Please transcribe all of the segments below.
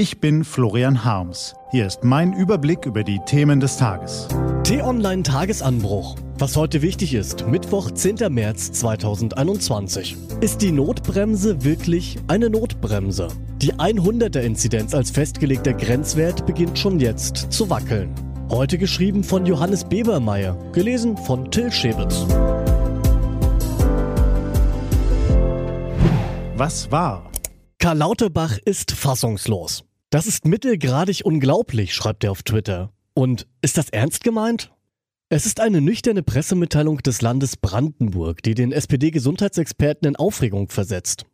Ich bin Florian Harms. Hier ist mein Überblick über die Themen des Tages. T-Online Tagesanbruch. Was heute wichtig ist, Mittwoch, 10. März 2021. Ist die Notbremse wirklich eine Notbremse? Die 100er-Inzidenz als festgelegter Grenzwert beginnt schon jetzt zu wackeln. Heute geschrieben von Johannes Bebermeier, gelesen von Till Schäbitz. Was war? Karl Lauterbach ist fassungslos. Das ist mittelgradig unglaublich, schreibt er auf Twitter. Und ist das ernst gemeint? Es ist eine nüchterne Pressemitteilung des Landes Brandenburg, die den SPD-Gesundheitsexperten in Aufregung versetzt.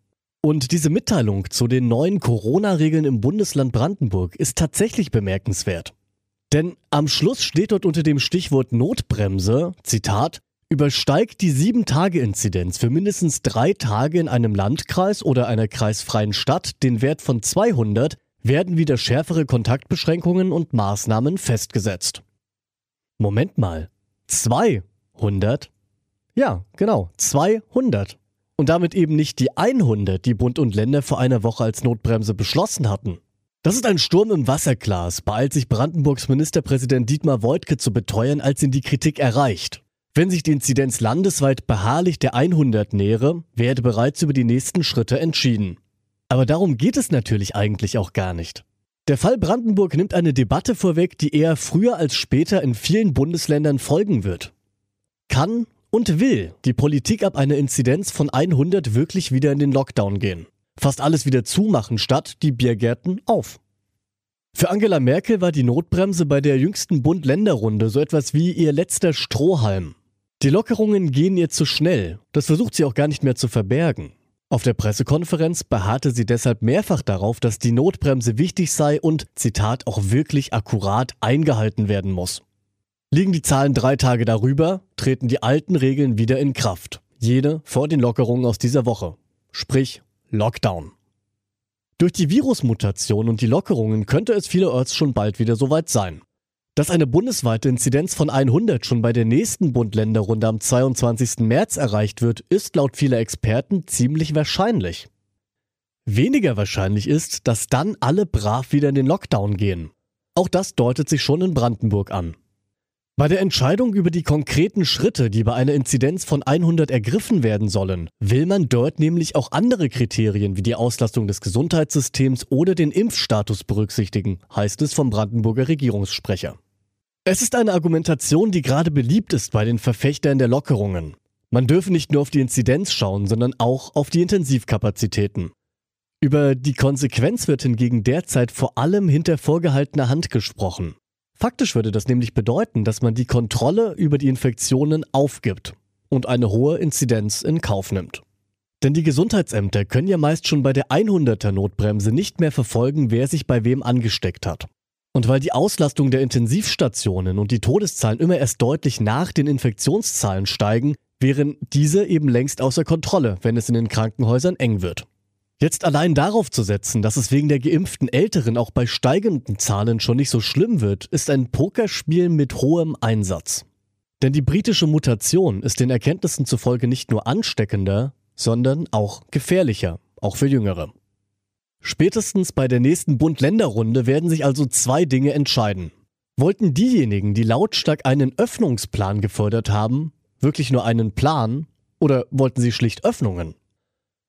Und diese Mitteilung zu den neuen Corona-Regeln im Bundesland Brandenburg ist tatsächlich bemerkenswert. Denn am Schluss steht dort unter dem Stichwort Notbremse, Zitat, übersteigt die 7-Tage-Inzidenz für mindestens drei Tage in einem Landkreis oder einer kreisfreien Stadt den Wert von 200, werden wieder schärfere Kontaktbeschränkungen und Maßnahmen festgesetzt. Moment mal, 200? Ja, genau, 200. Und damit eben nicht die 100, die Bund und Länder vor einer Woche als Notbremse beschlossen hatten. Das ist ein Sturm im Wasserglas, beeilt sich Brandenburgs Ministerpräsident Dietmar Woidke zu beteuern, als ihn die Kritik erreicht. Wenn sich die Inzidenz landesweit beharrlich der 100 nähere, werde bereits über die nächsten Schritte entschieden. Aber darum geht es natürlich eigentlich auch gar nicht. Der Fall Brandenburg nimmt eine Debatte vorweg, die eher früher als später in vielen Bundesländern folgen wird. Kann und will die Politik ab einer Inzidenz von 100 wirklich wieder in den Lockdown gehen? Fast alles wieder zumachen statt die Biergärten auf. Für Angela Merkel war die Notbremse bei der jüngsten Bund-Länder-Runde so etwas wie ihr letzter Strohhalm. Die Lockerungen gehen ihr zu schnell, das versucht sie auch gar nicht mehr zu verbergen. Auf der Pressekonferenz beharrte sie deshalb mehrfach darauf, dass die Notbremse wichtig sei und, Zitat, auch wirklich akkurat eingehalten werden muss. Liegen die Zahlen drei Tage darüber, treten die alten Regeln wieder in Kraft. Jede vor den Lockerungen aus dieser Woche. Sprich Lockdown. Durch die Virusmutation und die Lockerungen könnte es vielerorts schon bald wieder soweit sein. Dass eine bundesweite Inzidenz von 100 schon bei der nächsten Bund-Länder-Runde am 22. März erreicht wird, ist laut vieler Experten ziemlich wahrscheinlich. Weniger wahrscheinlich ist, dass dann alle brav wieder in den Lockdown gehen. Auch das deutet sich schon in Brandenburg an. Bei der Entscheidung über die konkreten Schritte, die bei einer Inzidenz von 100 ergriffen werden sollen, will man dort nämlich auch andere Kriterien wie die Auslastung des Gesundheitssystems oder den Impfstatus berücksichtigen, heißt es vom Brandenburger Regierungssprecher. Es ist eine Argumentation, die gerade beliebt ist bei den Verfechtern der Lockerungen. Man dürfe nicht nur auf die Inzidenz schauen, sondern auch auf die Intensivkapazitäten. Über die Konsequenz wird hingegen derzeit vor allem hinter vorgehaltener Hand gesprochen. Faktisch würde das nämlich bedeuten, dass man die Kontrolle über die Infektionen aufgibt und eine hohe Inzidenz in Kauf nimmt. Denn die Gesundheitsämter können ja meist schon bei der 100er Notbremse nicht mehr verfolgen, wer sich bei wem angesteckt hat. Und weil die Auslastung der Intensivstationen und die Todeszahlen immer erst deutlich nach den Infektionszahlen steigen, wären diese eben längst außer Kontrolle, wenn es in den Krankenhäusern eng wird. Jetzt allein darauf zu setzen, dass es wegen der geimpften Älteren auch bei steigenden Zahlen schon nicht so schlimm wird, ist ein Pokerspiel mit hohem Einsatz. Denn die britische Mutation ist den Erkenntnissen zufolge nicht nur ansteckender, sondern auch gefährlicher, auch für Jüngere. Spätestens bei der nächsten Bund-Länder-Runde werden sich also zwei Dinge entscheiden. Wollten diejenigen, die lautstark einen Öffnungsplan gefordert haben, wirklich nur einen Plan oder wollten sie schlicht Öffnungen?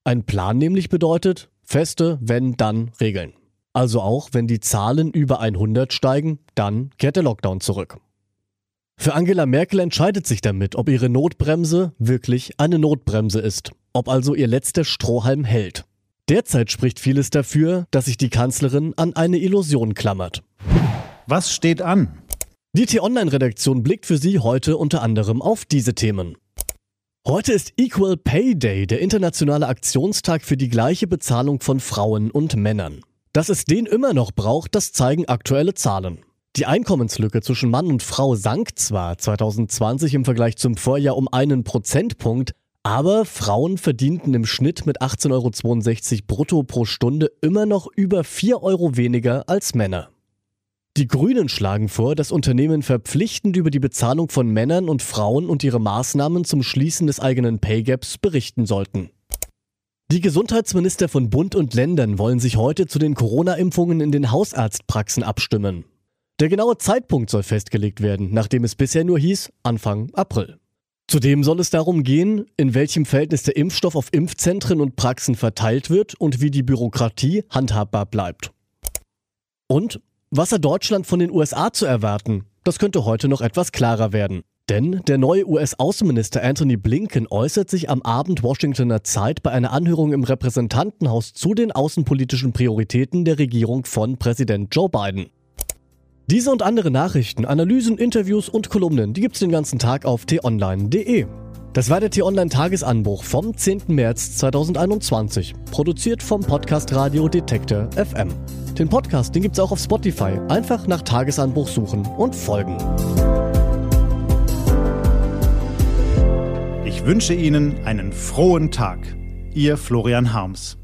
Ein Plan nämlich bedeutet feste, wenn, dann Regeln. Also auch, wenn die Zahlen über 100 steigen, dann kehrt der Lockdown zurück. Für Angela Merkel entscheidet sich damit, ob ihre Notbremse wirklich eine Notbremse ist, ob also ihr letzter Strohhalm hält. Derzeit spricht vieles dafür, dass sich die Kanzlerin an eine Illusion klammert. Was steht an? Die T-Online-Redaktion blickt für Sie heute unter anderem auf diese Themen. Heute ist Equal Pay Day, der internationale Aktionstag für die gleiche Bezahlung von Frauen und Männern. Dass es den immer noch braucht, das zeigen aktuelle Zahlen. Die Einkommenslücke zwischen Mann und Frau sank zwar 2020 im Vergleich zum Vorjahr um einen Prozentpunkt, aber Frauen verdienten im Schnitt mit 18,62 Euro brutto pro Stunde immer noch über 4 Euro weniger als Männer. Die Grünen schlagen vor, dass Unternehmen verpflichtend über die Bezahlung von Männern und Frauen und ihre Maßnahmen zum Schließen des eigenen Pay Gaps berichten sollten. Die Gesundheitsminister von Bund und Ländern wollen sich heute zu den Corona-Impfungen in den Hausarztpraxen abstimmen. Der genaue Zeitpunkt soll festgelegt werden, nachdem es bisher nur hieß Anfang April. Zudem soll es darum gehen, in welchem Verhältnis der Impfstoff auf Impfzentren und Praxen verteilt wird und wie die Bürokratie handhabbar bleibt. Und was hat Deutschland von den USA zu erwarten? Das könnte heute noch etwas klarer werden. Denn der neue US-Außenminister Anthony Blinken äußert sich am Abend Washingtoner Zeit bei einer Anhörung im Repräsentantenhaus zu den außenpolitischen Prioritäten der Regierung von Präsident Joe Biden. Diese und andere Nachrichten, Analysen, Interviews und Kolumnen, die gibt's den ganzen Tag auf t-online.de. Das war der T-Online-Tagesanbruch vom 10. März 2021, produziert vom Podcast Radio Detektor FM. Den Podcast, den gibt's auch auf Spotify. Einfach nach Tagesanbruch suchen und folgen. Ich wünsche Ihnen einen frohen Tag. Ihr Florian Harms.